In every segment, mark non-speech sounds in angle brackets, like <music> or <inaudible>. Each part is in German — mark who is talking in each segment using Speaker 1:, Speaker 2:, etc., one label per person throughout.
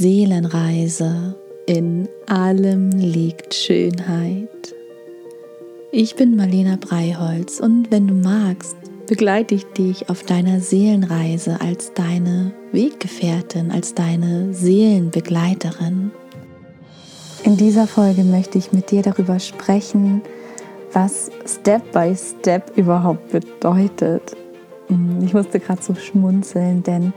Speaker 1: Seelenreise. In allem liegt Schönheit. Ich bin Marlena Breiholz und wenn du magst, begleite ich dich auf deiner Seelenreise als deine Weggefährtin, als deine Seelenbegleiterin. In dieser Folge möchte ich mit dir darüber sprechen, was Step by Step überhaupt bedeutet. Ich musste gerade so schmunzeln, denn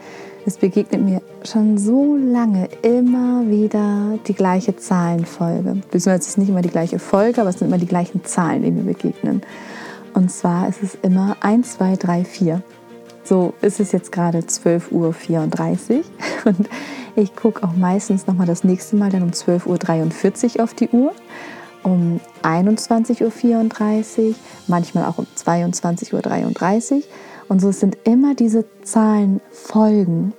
Speaker 1: es begegnet mir schon so lange immer wieder die gleiche Zahlenfolge. Beziehungsweise es ist nicht immer die gleiche Folge, aber es sind immer die gleichen Zahlen, die mir begegnen. Und zwar ist es immer 1, 2, 3, 4. So ist es jetzt gerade 12.34 Uhr <laughs> und ich gucke auch meistens nochmal das nächste Mal dann um 12.43 Uhr auf die Uhr, um 21.34 Uhr, manchmal auch um 22.33 Uhr. Und so sind immer diese Zahlenfolgen.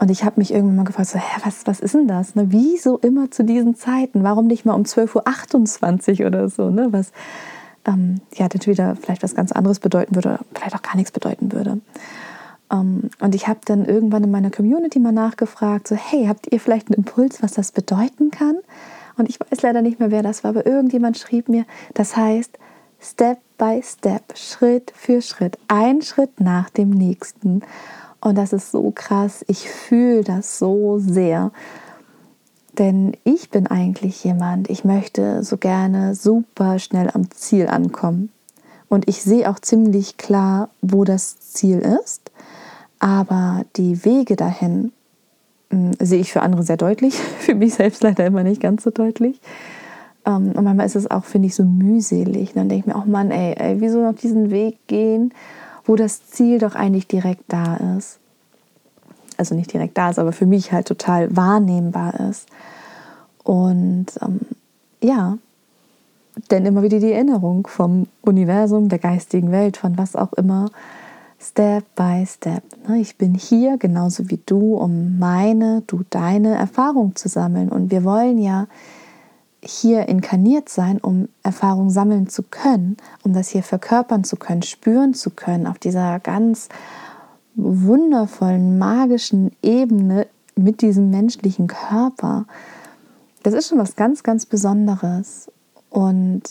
Speaker 1: Und ich habe mich irgendwann mal gefragt, so, hä, was, was ist denn das? Ne? Wieso immer zu diesen Zeiten? Warum nicht mal um 12.28 Uhr oder so? Ne? Was ähm, ja dann wieder vielleicht was ganz anderes bedeuten würde oder vielleicht auch gar nichts bedeuten würde. Ähm, und ich habe dann irgendwann in meiner Community mal nachgefragt, so, hey, habt ihr vielleicht einen Impuls, was das bedeuten kann? Und ich weiß leider nicht mehr, wer das war, aber irgendjemand schrieb mir, das heißt, Step by Step, Schritt für Schritt, ein Schritt nach dem nächsten. Und das ist so krass. Ich fühle das so sehr. Denn ich bin eigentlich jemand, ich möchte so gerne super schnell am Ziel ankommen. Und ich sehe auch ziemlich klar, wo das Ziel ist. Aber die Wege dahin mh, hm, sehe ich für andere sehr deutlich, <laughs> für mich selbst leider immer nicht ganz so deutlich. Ähm, und manchmal ist es auch, finde ich, so mühselig. dann denke ich mir auch, Mann, ey, ey, wieso noch diesen Weg gehen, wo das Ziel doch eigentlich direkt da ist. Also nicht direkt da ist, aber für mich halt total wahrnehmbar ist. Und ähm, ja, denn immer wieder die Erinnerung vom Universum, der geistigen Welt, von was auch immer, Step by Step. Ne? Ich bin hier genauso wie du, um meine, du deine Erfahrung zu sammeln. Und wir wollen ja hier inkarniert sein, um Erfahrung sammeln zu können, um das hier verkörpern zu können, spüren zu können, auf dieser ganz wundervollen, magischen Ebene mit diesem menschlichen Körper. Das ist schon was ganz, ganz Besonderes. Und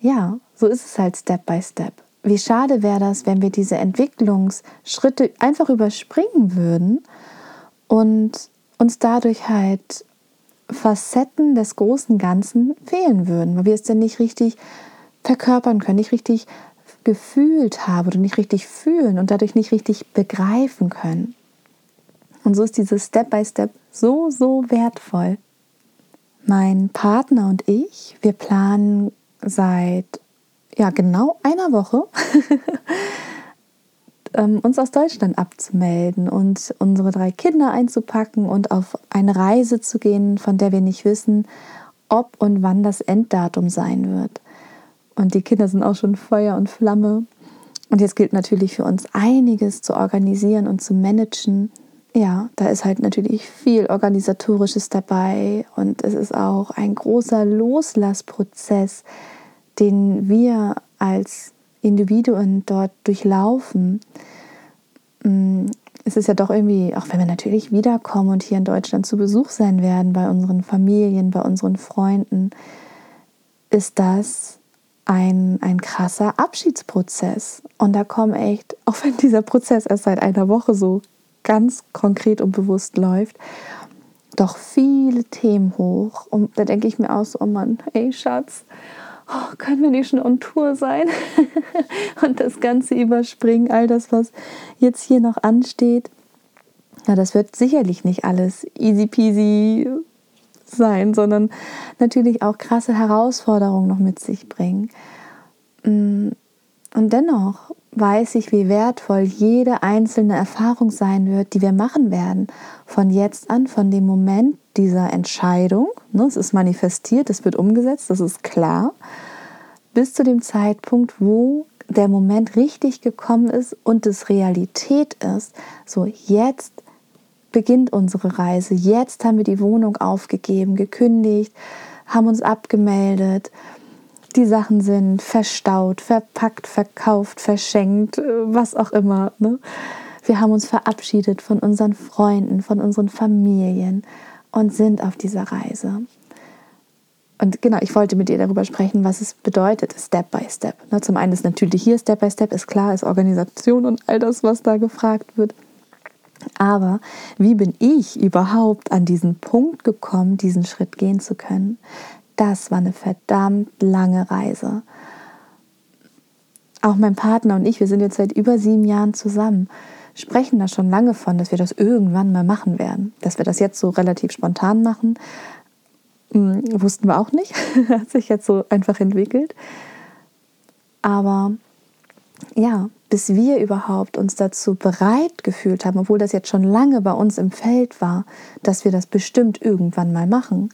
Speaker 1: ja, so ist es halt Step by Step. Wie schade wäre das, wenn wir diese Entwicklungsschritte einfach überspringen würden und uns dadurch halt Facetten des großen Ganzen fehlen würden, weil wir es dann nicht richtig verkörpern können, nicht richtig gefühlt haben oder nicht richtig fühlen und dadurch nicht richtig begreifen können. Und so ist dieses Step by Step so, so wertvoll. Mein Partner und ich, wir planen seit ja genau einer Woche <laughs> ähm, uns aus Deutschland abzumelden und unsere drei Kinder einzupacken und auf eine Reise zu gehen, von der wir nicht wissen, ob und wann das Enddatum sein wird. Und die Kinder sind auch schon Feuer und Flamme. Und jetzt gilt natürlich für uns einiges zu organisieren und zu managen. Ja, da ist halt natürlich viel Organisatorisches dabei und es ist auch ein großer Loslassprozess, den wir als Individuen dort durchlaufen, mm, es ist ja doch irgendwie, auch wenn wir natürlich wiederkommen und hier in Deutschland zu Besuch sein werden bei unseren Familien, bei unseren Freunden, ist das ein, ein krasser Abschiedsprozess. Und da kommen echt, <laughs> auch wenn dieser Prozess erst seit einer Woche so ganz konkret und bewusst läuft, doch viele Themen hoch. Und da denke ich mir auch so, oh Mann, ey Schatz, oh, können wir nicht schon on Tour sein <laughs> und das Ganze überspringen, all das, was jetzt hier noch ansteht. Ja, das wird sicherlich nicht alles easy peasy sein, sondern natürlich auch krasse Herausforderungen noch mit sich bringen. Mm, und dennoch weiß ich, wie wertvoll jede einzelne Erfahrung sein wird, die wir machen werden. Von jetzt an, von dem Moment dieser Entscheidung. Ne, es ist manifestiert, es wird umgesetzt, das ist klar. Bis zu dem Zeitpunkt, wo der Moment richtig gekommen ist und es Realität ist. So, jetzt beginnt unsere Reise. Jetzt haben wir die Wohnung aufgegeben, gekündigt, haben uns abgemeldet die Sachen sind verstaut, verpackt, verkauft, verschenkt, äh, was auch immer. Ne? Wir haben uns verabschiedet von unseren Freunden, von unseren Familien und sind auf dieser Reise. Und genau, ich wollte mit dir darüber sprechen, was es bedeutet, Step by Step. Ne, zum einen ist natürlich hier Step by Step, ist klar, ist Organisation und all das, was da gefragt wird. Aber wie bin ich überhaupt an diesen Punkt gekommen, diesen Schritt gehen zu können? Das war eine verdammt lange Reise. Auch mein Partner und ich, wir sind jetzt seit über sieben Jahren zusammen, sprechen da schon lange von, dass wir das irgendwann mal machen werden. Dass wir das jetzt so relativ spontan machen, hm, wussten wir auch nicht. <laughs> Hat sich jetzt so einfach entwickelt. Aber ja, bis wir überhaupt uns dazu bereit gefühlt haben, obwohl das jetzt schon lange bei uns im Feld war, dass wir das bestimmt irgendwann mal machen,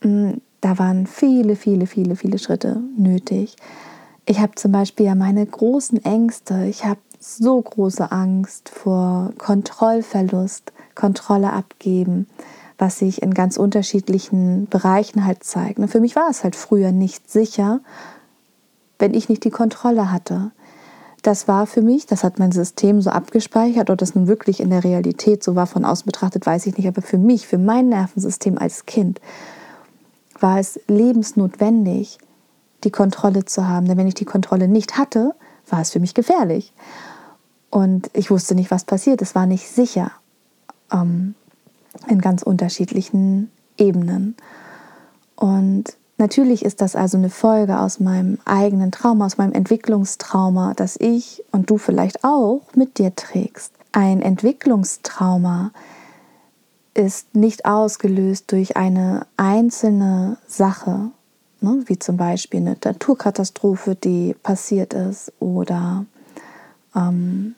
Speaker 1: hm, da waren viele, viele, viele, viele Schritte nötig. Ich habe zum Beispiel ja meine großen Ängste. Ich habe so große Angst vor Kontrollverlust, Kontrolle abgeben, was sich in ganz unterschiedlichen Bereichen halt zeigt. Und für mich war es halt früher nicht sicher, wenn ich nicht die Kontrolle hatte. Das war für mich, das hat mein System so abgespeichert, ob das nun wirklich in der Realität so war, von außen betrachtet, weiß ich nicht, aber für mich, für mein Nervensystem als Kind, war es lebensnotwendig, die Kontrolle zu haben. Denn wenn ich die Kontrolle nicht hatte, war es für mich gefährlich. Und ich wusste nicht, was passiert. Es war nicht sicher ähm, in ganz unterschiedlichen Ebenen. Und natürlich ist das also eine Folge aus meinem eigenen Trauma, aus meinem Entwicklungstrauma, das ich und du vielleicht auch mit dir trägst. Ein Entwicklungstrauma ist nicht ausgelöst durch eine einzelne Sache, ne, wie zum Beispiel eine Naturkatastrophe, die passiert ist oder ähm,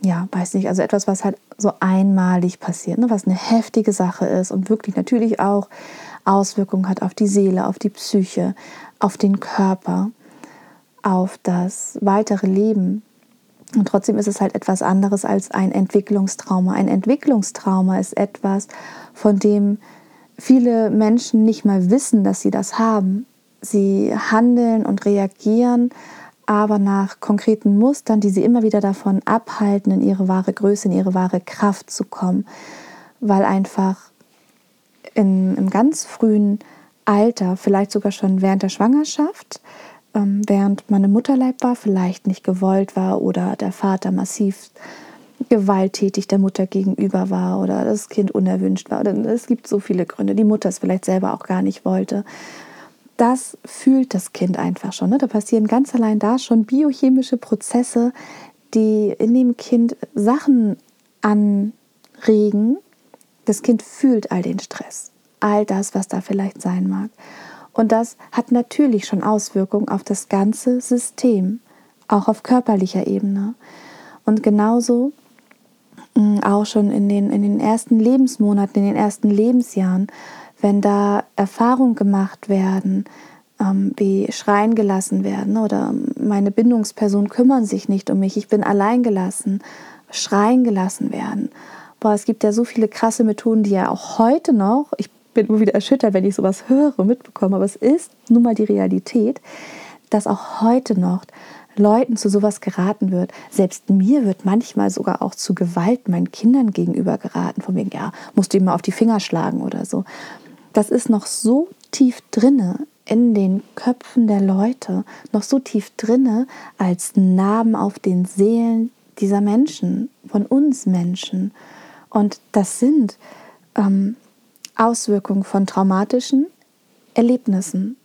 Speaker 1: ja, weiß nicht, also etwas, was halt so einmalig passiert, ne, was eine heftige Sache ist und wirklich natürlich auch Auswirkungen hat auf die Seele, auf die Psyche, auf den Körper, auf das weitere Leben. Und trotzdem ist es halt etwas anderes als ein Entwicklungstrauma. Ein Entwicklungstrauma ist etwas, von dem viele Menschen nicht mal wissen, dass sie das haben. Sie handeln und reagieren aber nach konkreten Mustern, die sie immer wieder davon abhalten, in ihre wahre Größe, in ihre wahre Kraft zu kommen, weil einfach in, im ganz frühen Alter, vielleicht sogar schon während der Schwangerschaft, ähm, während man im Mutterleib war, vielleicht nicht gewollt war oder der Vater massiv gewalttätig der Mutter gegenüber war oder das Kind unerwünscht war. Es gibt so viele Gründe. Die Mutter es vielleicht selber auch gar nicht wollte. Das fühlt das Kind einfach schon. Ne? Da passieren ganz allein da schon biochemische Prozesse, die in dem Kind Sachen anregen. Das Kind fühlt all den Stress, all das, was da vielleicht sein mag. Und das hat natürlich schon Auswirkungen auf das ganze System, auch auf körperlicher Ebene. Und genauso mm, auch schon in den, in den ersten Lebensmonaten, in den ersten Lebensjahren, wenn da Erfahrungen gemacht werden, ähm, wie schreien gelassen werden oder meine Bindungspersonen kümmern sich nicht um mich, ich bin allein gelassen, schreien gelassen werden. Boah, es gibt ja so viele krasse Methoden, die ja auch heute noch, ich bin immer wieder erschüttert, wenn ich sowas höre, mitbekomme, aber es ist nun mal die Realität, dass auch heute noch Leuten zu sowas geraten wird. Selbst mir wird manchmal sogar auch zu Gewalt meinen Kindern gegenüber geraten, von wegen, ja, musst du ihm mal auf die Finger schlagen oder so. Das ist noch so tief drinne in den Köpfen der Leute, noch so tief drinne als Narben auf den Seelen dieser Menschen, von uns Menschen. Und das sind ähm, Auswirkungen von traumatischen Erlebnissen.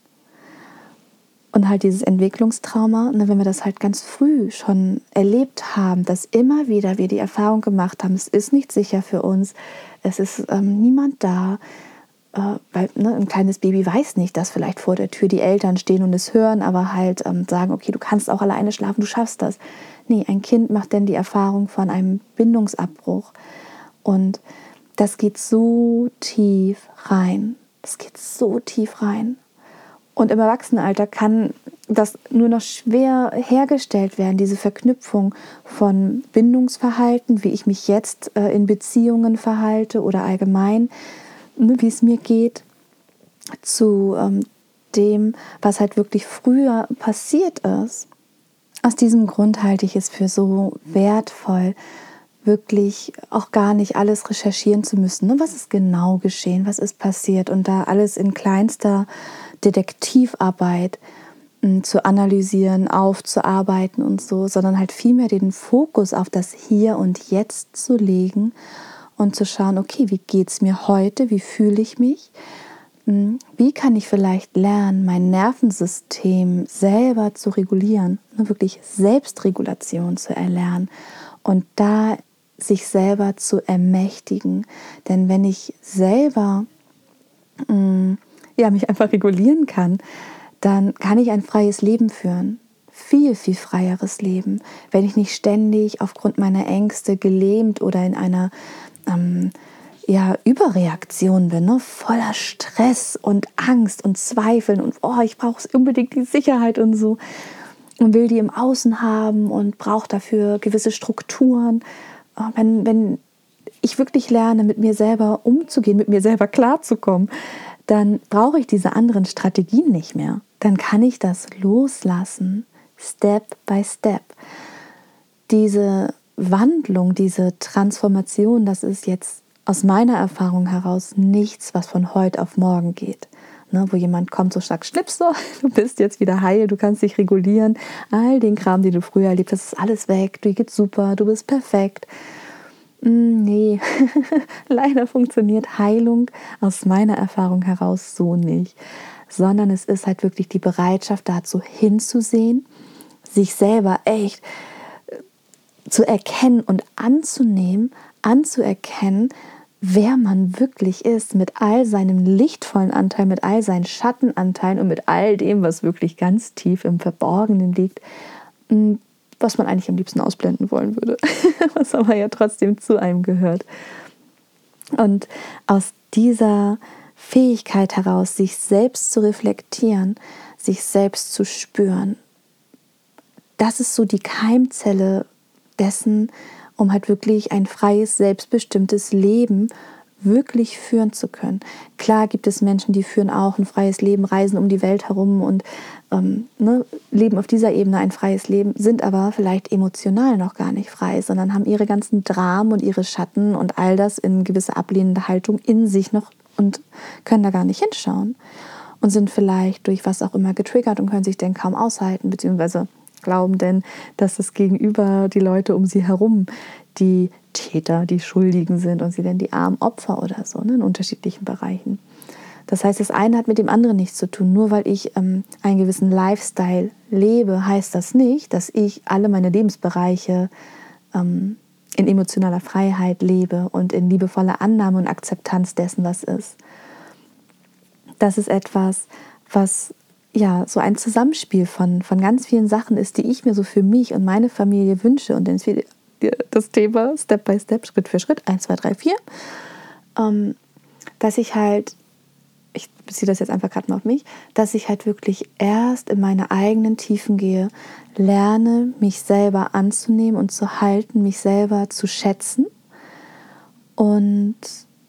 Speaker 1: Und halt dieses Entwicklungstrauma, ne, wenn wir das halt ganz früh schon erlebt haben, dass immer wieder wir die Erfahrung gemacht haben, es ist nicht sicher für uns, es ist ähm, niemand da, äh, weil ne, ein kleines Baby weiß nicht, dass vielleicht vor der Tür die Eltern stehen und es hören, aber halt ähm, sagen, okay, du kannst auch alleine schlafen, du schaffst das. Nee, ein Kind macht denn die Erfahrung von einem Bindungsabbruch. Und das geht so tief rein. Das geht so tief rein. Und im Erwachsenenalter kann das nur noch schwer hergestellt werden, diese Verknüpfung von Bindungsverhalten, wie ich mich jetzt äh, in Beziehungen verhalte oder allgemein, ne, wie es mir geht, zu ähm, dem, was halt wirklich früher passiert ist. Aus diesem Grund halte ich es für so wertvoll, wirklich auch gar nicht alles recherchieren zu müssen. Ne? Was ist genau geschehen? Was ist passiert? Und da alles in kleinster Detektivarbeit hm, zu analysieren, aufzuarbeiten und so, sondern halt vielmehr den Fokus auf das Hier und Jetzt zu legen und zu schauen, okay, wie geht es mir heute? Wie fühle ich mich? Hm, wie kann ich vielleicht lernen, mein Nervensystem selber zu regulieren, ne, wirklich Selbstregulation zu erlernen und da sich selber zu ermächtigen. Denn wenn ich selber mm, ja, mich einfach regulieren kann, dann kann ich ein freies Leben führen. Viel, viel freieres Leben, wenn ich nicht ständig aufgrund meiner Ängste gelähmt oder in einer ähm, ja, Überreaktion bin, ne? voller Stress und Angst und Zweifeln und oh, ich brauche unbedingt die Sicherheit und so und will die im Außen haben und brauche dafür gewisse Strukturen Oh, wenn, wenn ich wirklich lerne, mit mir selber umzugehen, mit mir selber klarzukommen, dann brauche ich diese anderen Strategien nicht mehr. Dann kann ich das loslassen, Step by Step. Diese Wandlung, diese Transformation, das ist jetzt aus meiner Erfahrung heraus nichts, was von heute auf morgen geht. Ne, wo jemand kommt, so stark schnips, so, <laughs> du bist jetzt wieder heil, du kannst dich regulieren, all den Kram, den du früher erlebt hast, ist alles weg, dir geht's super, du bist perfekt. Mm, nee, <laughs> leider funktioniert Heilung aus meiner Erfahrung heraus so nicht, sondern es ist halt wirklich die Bereitschaft dazu hinzusehen, sich selber echt zu erkennen und anzunehmen, anzuerkennen, wer man wirklich ist, mit all seinem lichtvollen Anteil, mit all seinen Schattenanteilen und mit all dem, was wirklich ganz tief im Verborgenen liegt, mm, was man eigentlich am liebsten ausblenden wollen würde, <laughs> was aber ja trotzdem zu einem gehört. Und aus dieser Fähigkeit heraus, sich selbst zu reflektieren, sich selbst zu spüren, das ist so die Keimzelle dessen, um halt wirklich ein freies, selbstbestimmtes Leben wirklich führen zu können. Klar gibt es Menschen, die führen auch ein freies Leben, reisen um die Welt herum und ähm, ne, leben auf dieser Ebene ein freies Leben, sind aber vielleicht emotional noch gar nicht frei, sondern haben ihre ganzen Dramen und ihre Schatten und all das in gewisse ablehnende Haltung in sich noch und können da gar nicht hinschauen und sind vielleicht durch was auch immer getriggert und können sich denn kaum aushalten, beziehungsweise glauben denn, dass das Gegenüber, die Leute um sie herum, die Täter, die Schuldigen sind und sie dann die armen Opfer oder so, ne, in unterschiedlichen Bereichen. Das heißt, das eine hat mit dem anderen nichts zu tun. Nur weil ich ähm, einen gewissen Lifestyle lebe, heißt das nicht, dass ich alle meine Lebensbereiche ähm, in emotionaler Freiheit lebe und in liebevoller Annahme und Akzeptanz dessen, was ist. Das ist etwas, was ja, so ein Zusammenspiel von, von ganz vielen Sachen ist, die ich mir so für mich und meine Familie wünsche. Und das Thema Step by Step, Schritt für Schritt, 1, 2, 3, 4, ähm, dass ich halt, ich beziehe das jetzt einfach gerade mal auf mich, dass ich halt wirklich erst in meine eigenen Tiefen gehe, lerne, mich selber anzunehmen und zu halten, mich selber zu schätzen und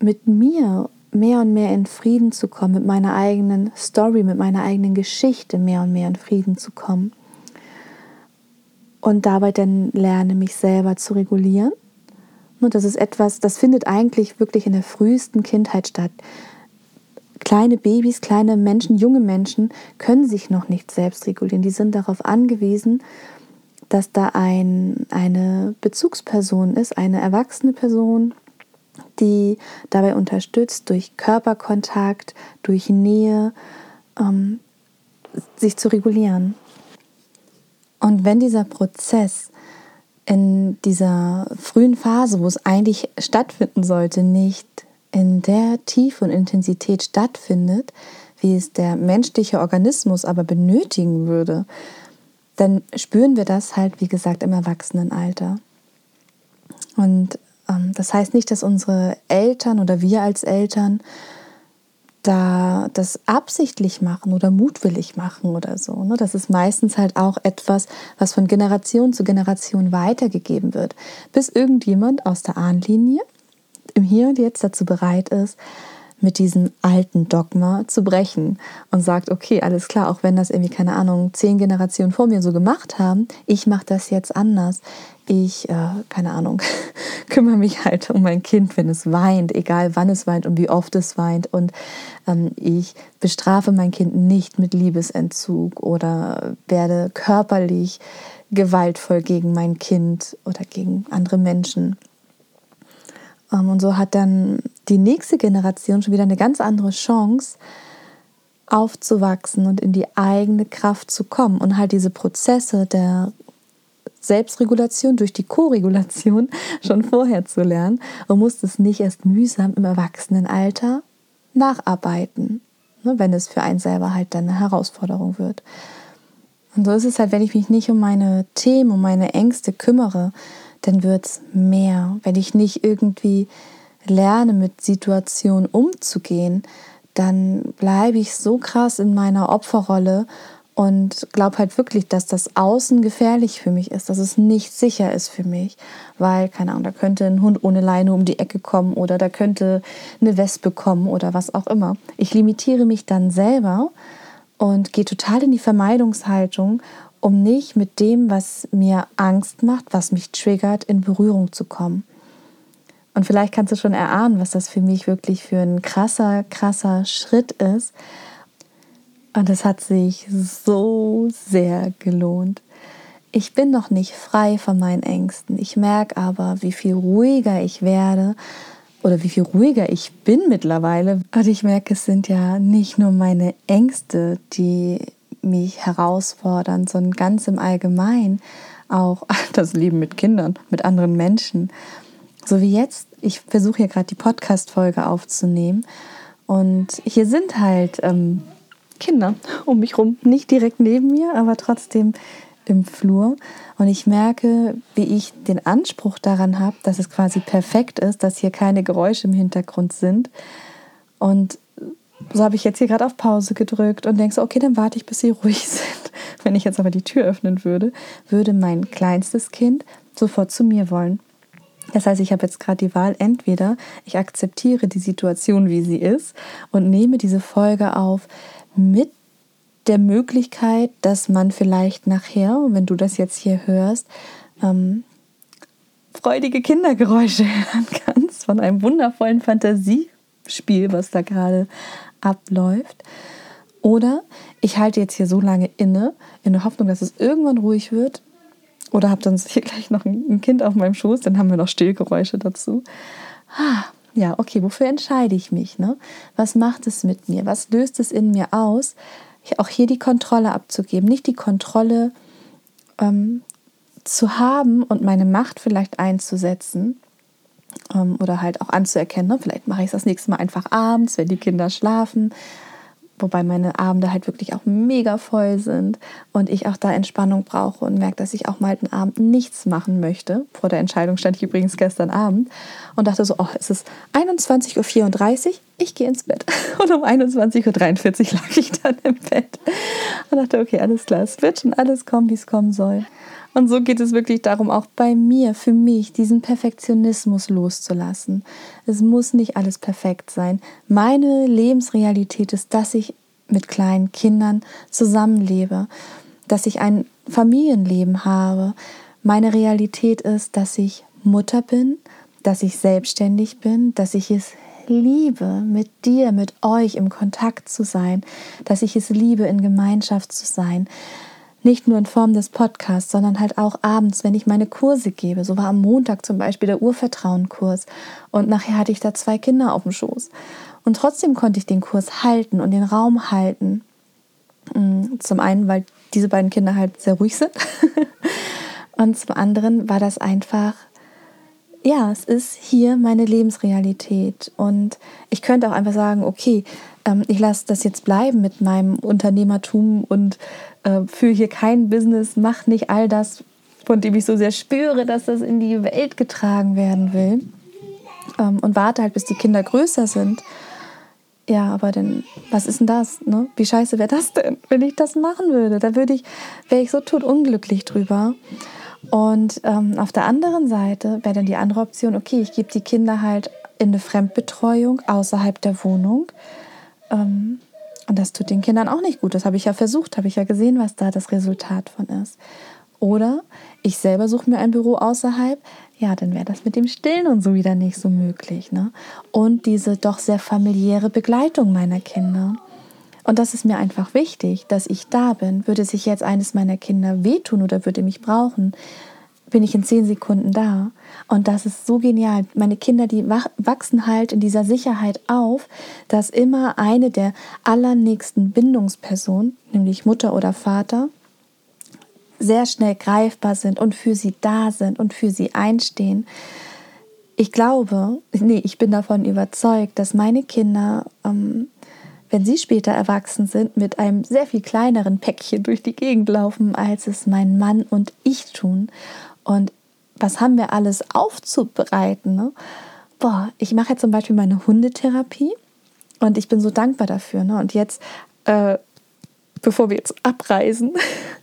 Speaker 1: mit mir mehr und mehr in Frieden zu kommen, mit meiner eigenen Story, mit meiner eigenen Geschichte mehr und mehr in Frieden zu kommen. Und dabei dann lerne, mich selber zu regulieren. Und das ist etwas, das findet eigentlich wirklich in der frühesten Kindheit statt. Kleine Babys, kleine Menschen, junge Menschen können sich noch nicht selbst regulieren. Die sind darauf angewiesen, dass da ein, eine Bezugsperson ist, eine erwachsene Person, die dabei unterstützt, durch Körperkontakt, durch Nähe, ähm, sich zu regulieren. Und wenn dieser Prozess in dieser frühen Phase, wo es eigentlich stattfinden sollte, nicht in der Tiefe und Intensität stattfindet, wie es der menschliche Organismus aber benötigen würde, dann spüren wir das halt, wie gesagt, im Erwachsenenalter. Und das heißt nicht, dass unsere Eltern oder wir als Eltern da das absichtlich machen oder mutwillig machen oder so. Ne? Das ist meistens halt auch etwas, was von Generation zu Generation weitergegeben wird, bis irgendjemand aus der Ahnlinie im Hier und Jetzt dazu bereit ist, mit diesem alten Dogma zu brechen und sagt, okay, alles klar, auch wenn das irgendwie, keine Ahnung, zehn Generationen vor mir so gemacht haben, ich mache das jetzt anders. Ich, äh, keine Ahnung, <laughs> kümmere mich halt um mein Kind, wenn es weint, egal wann es weint und wie oft es weint. Und ähm, ich bestrafe mein Kind nicht mit Liebesentzug oder werde körperlich gewaltvoll gegen mein Kind oder gegen andere Menschen. Ähm, und so hat dann die nächste Generation schon wieder eine ganz andere Chance, aufzuwachsen und in die eigene Kraft zu kommen und halt diese Prozesse der Selbstregulation durch die Koregulation <laughs> schon vorher zu lernen und muss es nicht erst mühsam im Erwachsenenalter nacharbeiten, ne, wenn es für einen selber halt dann eine Herausforderung wird. Und so ist es halt, wenn ich mich nicht um meine Themen, um meine Ängste kümmere, dann wird es mehr. Wenn ich nicht irgendwie lerne, mit Situationen umzugehen, dann bleibe ich so krass in meiner Opferrolle und glaube halt wirklich, dass das Außen gefährlich für mich ist, dass es nicht sicher ist für mich, weil, keine Ahnung, da könnte ein Hund ohne Leine um die Ecke kommen oder da könnte eine Wespe kommen oder was auch immer. Ich limitiere mich dann selber und gehe total in die Vermeidungshaltung um nicht mit dem, was mir Angst macht, was mich triggert, in Berührung zu kommen. Und vielleicht kannst du schon erahnen, was das für mich wirklich für ein krasser, krasser Schritt ist. Und es hat sich so sehr gelohnt. Ich bin noch nicht frei von meinen Ängsten. Ich merke aber, wie viel ruhiger ich werde oder wie viel ruhiger ich bin mittlerweile. Und ich merke, es sind ja nicht nur meine Ängste, die mich herausfordern, sondern ganz im Allgemeinen auch <laughs> das Leben mit Kindern, mit anderen Menschen. So wie jetzt, ich versuche hier gerade die Podcast-Folge aufzunehmen und hier sind halt ähm, Kinder um mich rum, nicht direkt neben mir, aber trotzdem im Flur. Und ich merke, wie ich den Anspruch daran habe, dass es quasi perfekt ist, dass hier keine Geräusche im Hintergrund sind. Und so habe ich jetzt hier gerade auf Pause gedrückt und denke so, okay, dann warte ich, bis sie ruhig <laughs> sind. Wenn ich jetzt aber die Tür öffnen würde, würde mein kleinstes Kind sofort zu mir wollen. Das heißt, ich habe jetzt gerade die Wahl, entweder ich akzeptiere die Situation, wie sie ist und nehme diese Folge auf mit der Möglichkeit, dass man vielleicht nachher, wenn du das jetzt hier hörst, ähm, freudige Kindergeräusche <laughs> hören kannst von einem wundervollen Fantasiespiel, was da gerade abläuft. Oder ich halte jetzt hier so lange inne, in der Hoffnung, dass es irgendwann ruhig wird. Oder habe dann <laughs> hier gleich noch ein Kind auf meinem Schoß, dann haben wir noch Stillgeräusche dazu. Ja, okay, wofür entscheide ich mich? Ne? Was macht es mit mir? Was löst es in mir aus? Auch hier die Kontrolle abzugeben, nicht die Kontrolle ähm, zu haben und meine Macht vielleicht einzusetzen, ähm, oder halt auch anzuerkennen. Ne? Vielleicht mache ich es das nächste Mal einfach abends, wenn die Kinder schlafen. Wobei meine Abende halt wirklich auch mega voll sind und ich auch da Entspannung brauche und merke, dass ich auch mal einen Abend nichts machen möchte. Vor der Entscheidung stand ich übrigens gestern Abend und dachte so, oh, es ist 21.34 Uhr, ich gehe ins Bett. <laughs> Und um 21.43 Uhr <laughs> lag ich dann im Bett und dachte, okay, alles klar, es wird schon alles kommen, wie es kommen soll. Und so geht es wirklich darum, auch bei mir, für mich, diesen Perfektionismus loszulassen. Es muss nicht alles perfekt sein. Meine Lebensrealität ist, dass ich mit kleinen Kindern zusammenlebe, dass ich ein Familienleben habe. Meine Realität ist, dass ich Mutter bin, dass ich selbstständig bin, dass ich es liebe, mit dir, mit euch im Kontakt zu sein, dass ich es liebe, in Gemeinschaft zu sein, nicht nur in Form des Podcasts, sondern halt auch abends, wenn ich meine Kurse gebe. So war am Montag zum Beispiel der Urvertrauenkurs und nachher hatte ich da zwei Kinder auf dem Schoß. Und trotzdem konnte ich den Kurs halten und den Raum halten. Mm, zum einen, weil diese beiden Kinder halt sehr ruhig sind. <laughs> und zum anderen war das einfach, ja, es ist hier meine Lebensrealität. Und ich könnte auch einfach sagen, okay, ich lasse das jetzt bleiben mit meinem Unternehmertum und äh, führe hier kein Business, mache nicht all das, von dem ich so sehr spüre, dass das in die Welt getragen werden will. Ähm, und warte halt, bis die Kinder größer sind. Ja, aber dann, was ist denn das? Ne? Wie scheiße wäre das denn, wenn ich das machen würde? Da würde ich, wäre ich so totunglücklich drüber. Und ähm, auf der anderen Seite wäre dann die andere Option, okay, ich gebe die Kinder halt in eine Fremdbetreuung außerhalb der Wohnung. Ähm, und das tut den Kindern auch nicht gut. Das habe ich ja versucht, habe ich ja gesehen, was da das Resultat von ist. Oder ich selber suche mir ein Büro außerhalb, ja, dann wäre das mit dem Stillen und so wieder nicht so möglich. Ne? Und diese doch sehr familiäre Begleitung meiner Kinder. Und das ist mir einfach wichtig, dass ich da bin. Würde sich jetzt eines meiner Kinder wehtun oder würde mich brauchen, bin ich in zehn Sekunden da. Und das ist so genial. Meine Kinder, die wachsen halt in dieser Sicherheit auf, dass immer eine der allernächsten Bindungspersonen, nämlich Mutter oder Vater, sehr schnell greifbar sind und für sie da sind und für sie einstehen. Ich glaube, nee, ich bin davon überzeugt, dass meine Kinder, ähm, wenn sie später erwachsen sind, mit einem sehr viel kleineren Päckchen durch die Gegend laufen, als es mein Mann und ich tun. Und was haben wir alles aufzubereiten? Ne? Boah, ich mache jetzt zum Beispiel meine Hundetherapie und ich bin so dankbar dafür. Ne? Und jetzt, äh, bevor wir jetzt abreisen,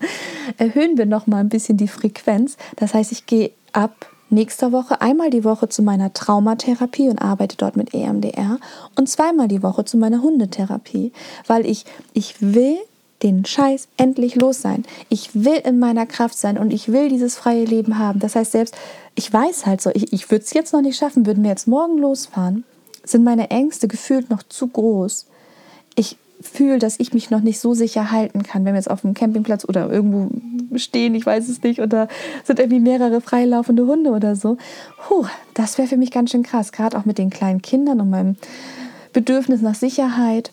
Speaker 1: <laughs> erhöhen wir noch mal ein bisschen die Frequenz. Das heißt, ich gehe ab nächster Woche einmal die Woche zu meiner Traumatherapie und arbeite dort mit EMDR und zweimal die Woche zu meiner Hundetherapie, weil ich ich will den Scheiß endlich los sein. Ich will in meiner Kraft sein und ich will dieses freie Leben haben. Das heißt, selbst ich weiß halt so, ich, ich würde es jetzt noch nicht schaffen, würden wir jetzt morgen losfahren, sind meine Ängste gefühlt noch zu groß. Ich fühle, dass ich mich noch nicht so sicher halten kann, wenn wir jetzt auf dem Campingplatz oder irgendwo stehen, ich weiß es nicht, oder sind irgendwie mehrere freilaufende Hunde oder so. Puh, das wäre für mich ganz schön krass, gerade auch mit den kleinen Kindern und meinem Bedürfnis nach Sicherheit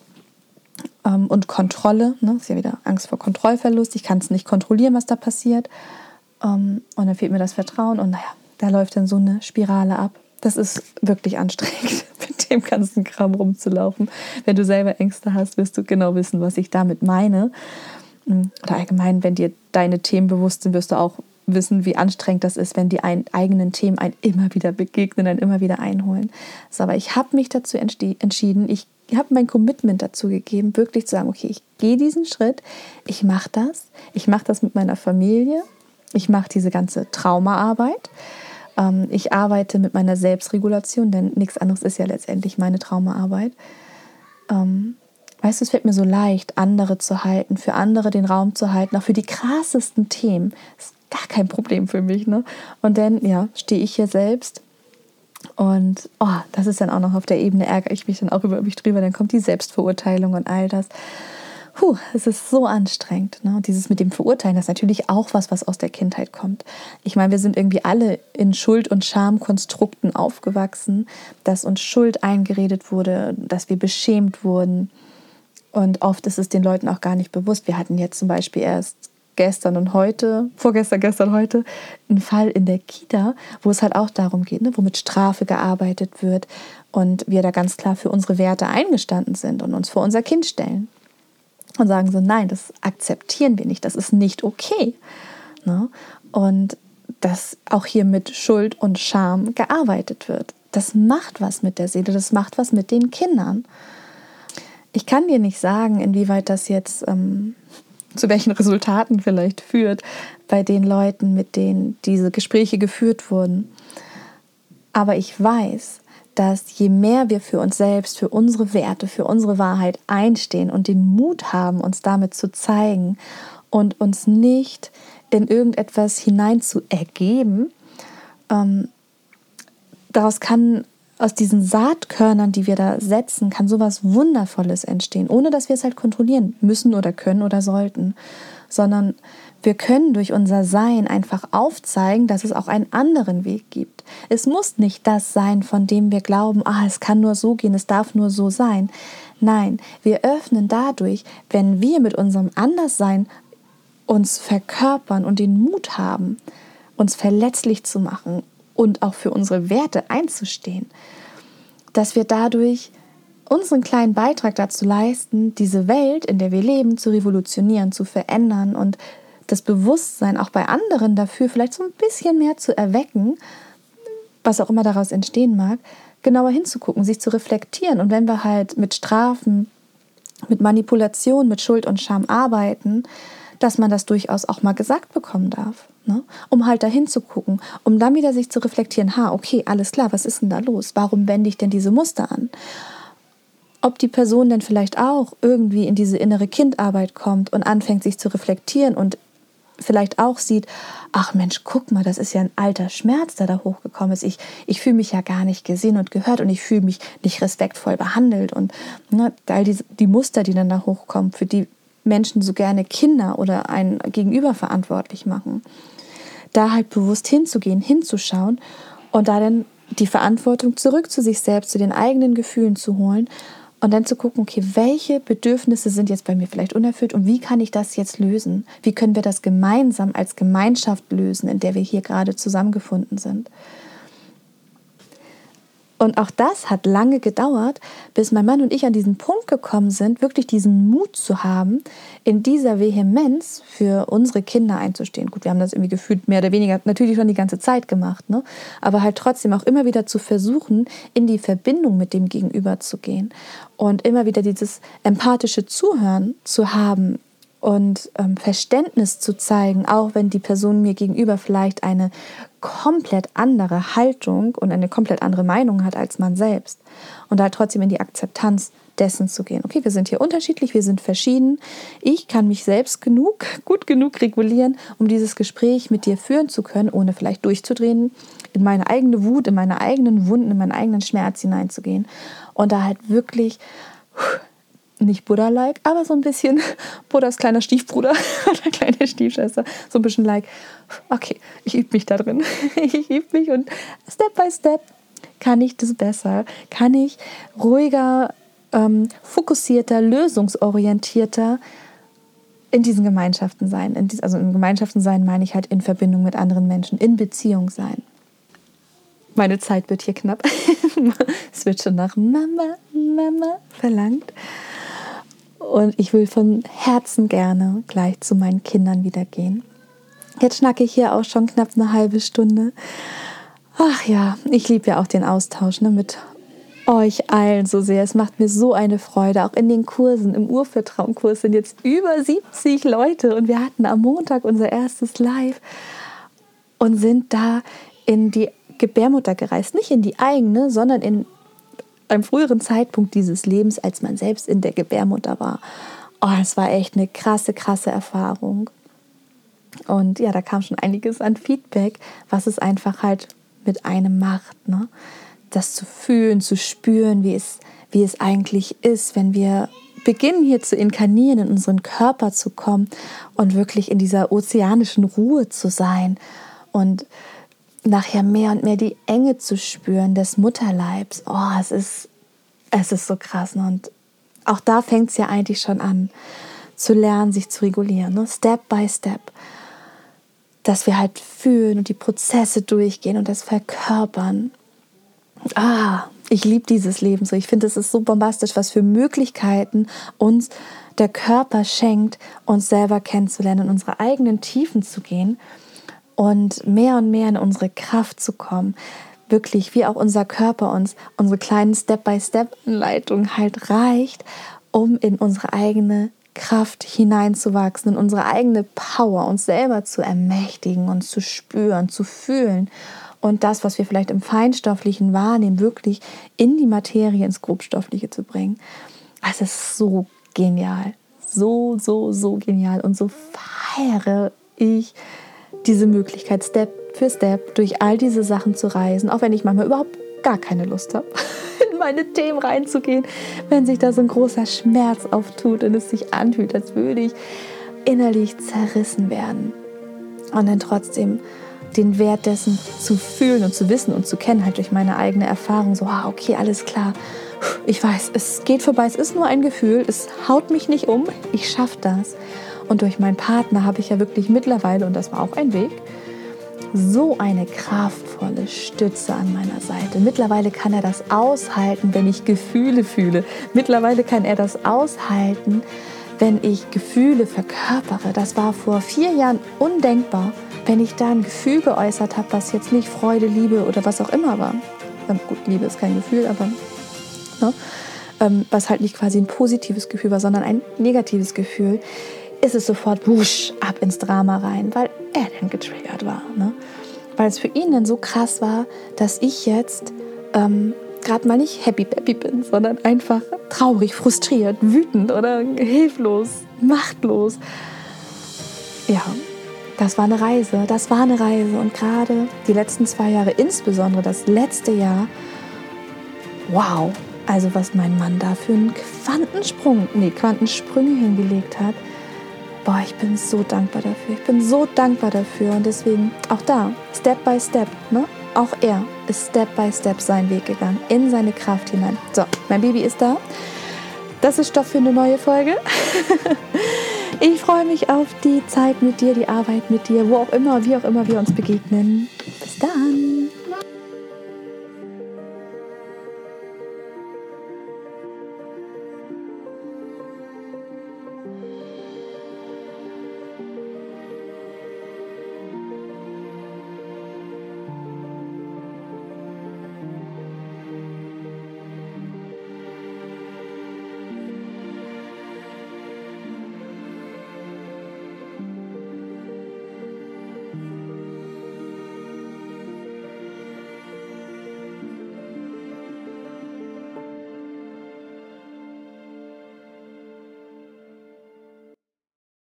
Speaker 1: und Kontrolle. Ne? Ist ja wieder Angst vor Kontrollverlust. Ich kann es nicht kontrollieren, was da passiert. Ähm, und dann fehlt mir das Vertrauen. Und naja, da läuft dann so eine Spirale ab. Das ist wirklich anstrengend, <laughs> mit dem ganzen Kram rumzulaufen. Wenn du selber Ängste hast, wirst du genau wissen, was ich damit meine. Hm, oder allgemein, wenn dir deine Themen bewusst sind, wirst du auch wissen, wie anstrengend das ist, wenn die ein, eigenen Themen einen immer wieder begegnen, einen immer wieder einholen. So, aber ich habe mich dazu entschieden, ich habe mein Commitment dazu gegeben, wirklich zu sagen, okay, ich gehe diesen Schritt, ich mache das, ich mache das mit meiner Familie, ich mache diese ganze Traumaarbeit, ähm, ich arbeite mit meiner Selbstregulation, denn nichts anderes ist ja letztendlich meine Traumaarbeit. Ähm, weißt du, es fällt mir so leicht, andere zu halten, für andere den Raum zu halten, auch für die krassesten Themen. Ist gar kein Problem für mich. Ne? Und dann, ja, stehe ich hier selbst und oh, das ist dann auch noch auf der Ebene, ärgere ich mich dann auch über mich drüber. Dann kommt die Selbstverurteilung und all das. Puh, es ist so anstrengend. Ne? Dieses mit dem Verurteilen, das ist natürlich auch was, was aus der Kindheit kommt. Ich meine, wir sind irgendwie alle in Schuld- und Schamkonstrukten aufgewachsen, dass uns Schuld eingeredet wurde, dass wir beschämt wurden. Und oft ist es den Leuten auch gar nicht bewusst. Wir hatten jetzt zum Beispiel erst gestern und heute, vorgestern, gestern, heute, ein Fall in der Kita, wo es halt auch darum geht, ne, wo mit Strafe gearbeitet wird und wir da ganz klar für unsere Werte eingestanden sind und uns vor unser Kind stellen und sagen so, nein, das akzeptieren wir nicht, das ist nicht okay. Ne? Und dass auch hier mit Schuld und Scham gearbeitet wird. Das macht was mit der Seele, das macht was mit den Kindern. Ich kann dir nicht sagen, inwieweit das jetzt ähm, zu welchen Resultaten vielleicht führt bei den Leuten, mit denen diese Gespräche geführt wurden. Aber ich weiß, dass je mehr wir für uns selbst, für unsere Werte, für unsere Wahrheit einstehen und den Mut haben, uns damit zu zeigen und uns nicht in irgendetwas hinein zu ergeben, ähm, daraus kann aus diesen Saatkörnern, die wir da setzen, kann sowas Wundervolles entstehen, ohne dass wir es halt kontrollieren müssen oder können oder sollten, sondern wir können durch unser Sein einfach aufzeigen, dass es auch einen anderen Weg gibt. Es muss nicht das sein, von dem wir glauben, ah, es kann nur so gehen, es darf nur so sein. Nein, wir öffnen dadurch, wenn wir mit unserem Anderssein uns verkörpern und den Mut haben, uns verletzlich zu machen, und auch für unsere Werte einzustehen, dass wir dadurch unseren kleinen Beitrag dazu leisten, diese Welt, in der wir leben, zu revolutionieren, zu verändern und das Bewusstsein auch bei anderen dafür vielleicht so ein bisschen mehr zu erwecken, was auch immer daraus entstehen mag, genauer hinzugucken, sich zu reflektieren. Und wenn wir halt mit Strafen, mit Manipulation, mit Schuld und Scham arbeiten, dass man das durchaus auch mal gesagt bekommen darf. Ne? Um halt dahin zu gucken, um dann wieder sich zu reflektieren, ha, okay, alles klar, was ist denn da los? Warum wende ich denn diese Muster an? Ob die Person denn vielleicht auch irgendwie in diese innere Kindarbeit kommt und anfängt, sich zu reflektieren und vielleicht auch sieht, ach Mensch, guck mal, das ist ja ein alter Schmerz, der da hochgekommen ist. Ich, ich fühle mich ja gar nicht gesehen und gehört und ich fühle mich nicht respektvoll behandelt. Und ne, all die, die Muster, die dann da hochkommen, für die Menschen so gerne Kinder oder ein Gegenüber verantwortlich machen. Da halt bewusst hinzugehen, hinzuschauen und da dann die Verantwortung zurück zu sich selbst, zu den eigenen Gefühlen zu holen und dann zu gucken, okay, welche Bedürfnisse sind jetzt bei mir vielleicht unerfüllt und wie kann ich das jetzt lösen? Wie können wir das gemeinsam als Gemeinschaft lösen, in der wir hier gerade zusammengefunden sind? Und auch das hat lange gedauert, bis mein Mann und ich an diesen Punkt gekommen sind, wirklich diesen Mut zu haben, in dieser Vehemenz für unsere Kinder einzustehen. Gut, wir haben das irgendwie gefühlt mehr oder weniger natürlich schon die ganze Zeit gemacht, ne? aber halt trotzdem auch immer wieder zu versuchen, in die Verbindung mit dem Gegenüber zu gehen und immer wieder dieses empathische Zuhören zu haben, und ähm, Verständnis zu zeigen, auch wenn die Person mir gegenüber vielleicht eine komplett andere Haltung und eine komplett andere Meinung hat als man selbst. Und da trotzdem in die Akzeptanz dessen zu gehen. Okay, wir sind hier unterschiedlich, wir sind verschieden. Ich kann mich selbst genug, <laughs> gut genug regulieren, um dieses Gespräch mit dir führen zu können, ohne vielleicht durchzudrehen, in meine eigene Wut, in meine eigenen Wunden, in meinen eigenen Schmerz hineinzugehen. Und da halt wirklich nicht Buddha-like, aber so ein bisschen <laughs> Buddhas kleiner Stiefbruder <laughs> oder kleine Stiefschwester. So ein bisschen like, okay, ich übe mich da drin. <laughs> Ich übe mich und Step by Step kann ich das besser, kann ich ruhiger, ähm, fokussierter, lösungsorientierter in diesen Gemeinschaften sein. In dies, also in Gemeinschaften sein meine ich halt in Verbindung mit anderen Menschen, in Beziehung sein. Meine Zeit wird hier knapp. es wird schon nach Mama, Mama verlangt. Und ich will von Herzen gerne gleich zu meinen Kindern wieder gehen. Jetzt schnacke ich hier auch schon knapp eine halbe Stunde. Ach ja, ich liebe ja auch den Austausch ne, mit euch allen so sehr. Es macht mir so eine Freude. Auch in den Kursen, im Urvertrauenkurs sind jetzt über 70 Leute und wir hatten am Montag unser erstes Live und sind da in die Gebärmutter gereist. Nicht in die eigene, sondern in einem früheren Zeitpunkt dieses Lebens, als man selbst in der Gebärmutter war. Oh, es war echt eine krasse, krasse Erfahrung. Und ja, da kam schon einiges an Feedback, was es einfach halt mit einem macht. Ne? Das zu fühlen, zu spüren, wie es, wie es eigentlich ist, wenn wir beginnen hier zu inkarnieren, in unseren Körper zu kommen und wirklich in dieser ozeanischen Ruhe zu sein und nachher mehr und mehr die Enge zu spüren des Mutterleibs. Oh, es ist, es ist so krass. Ne? Und auch da fängt es ja eigentlich schon an, zu lernen, sich zu regulieren. Ne? Step by Step. Dass wir halt fühlen und die Prozesse durchgehen und das verkörpern. Ah, ich liebe dieses Leben so. Ich finde, es ist so bombastisch, was für Möglichkeiten uns der Körper schenkt, uns selber kennenzulernen, in unsere eigenen Tiefen zu gehen und mehr und mehr in unsere Kraft zu kommen. Wirklich, wie auch unser Körper uns unsere kleinen Step-by-Step-Anleitungen halt reicht, um in unsere eigene Kraft hineinzuwachsen, in unsere eigene Power, uns selber zu ermächtigen, uns zu spüren, zu fühlen und das, was wir vielleicht im Feinstofflichen wahrnehmen, wirklich in die Materie, ins Grobstoffliche zu bringen. Es ist so genial. So, so, so genial. Und so feiere ich diese Möglichkeit, Step für Step durch all diese Sachen zu reisen, auch wenn ich manchmal überhaupt gar keine Lust habe, <laughs> in meine Themen reinzugehen, wenn sich da so ein großer Schmerz auftut und es sich anfühlt, als würde ich innerlich zerrissen werden. Und dann trotzdem den Wert dessen zu fühlen und zu wissen und zu kennen, halt durch meine eigene Erfahrung, so, okay, alles klar. Ich weiß, es geht vorbei, es ist nur ein Gefühl, es haut mich nicht um, ich schaffe das. Und durch meinen Partner habe ich ja wirklich mittlerweile, und das war auch ein Weg, so eine kraftvolle Stütze an meiner Seite. Mittlerweile kann er das aushalten, wenn ich Gefühle fühle. Mittlerweile kann er das aushalten, wenn ich Gefühle verkörpere. Das war vor vier Jahren undenkbar, wenn ich da ein Gefühl geäußert habe, was jetzt nicht Freude, Liebe oder was auch immer war. Gut, Liebe ist kein Gefühl, aber ne? Ähm, was halt nicht quasi ein positives Gefühl war, sondern ein negatives Gefühl ist es sofort wusch ab ins Drama rein, weil er dann getriggert war. Ne? Weil es für ihn dann so krass war, dass ich jetzt ähm, gerade mal nicht happy peppy bin, sondern einfach traurig, frustriert, wütend oder hilflos, machtlos. Ja, das war eine Reise, das war eine Reise und gerade die letzten zwei Jahre, insbesondere das letzte Jahr, wow, also was mein Mann da für einen Quantensprung, nee, Quantensprünge hingelegt hat, boah, ich bin so dankbar dafür. Ich bin so dankbar dafür und deswegen auch da, Step by Step, ne? Auch er ist Step by Step seinen Weg gegangen, in seine Kraft hinein. So, mein Baby ist da. Das ist Stoff für eine neue Folge. <laughs> ich freue mich auf die Zeit mit dir, die Arbeit mit dir, wo auch immer, wie auch immer wir uns begegnen. Bis dann.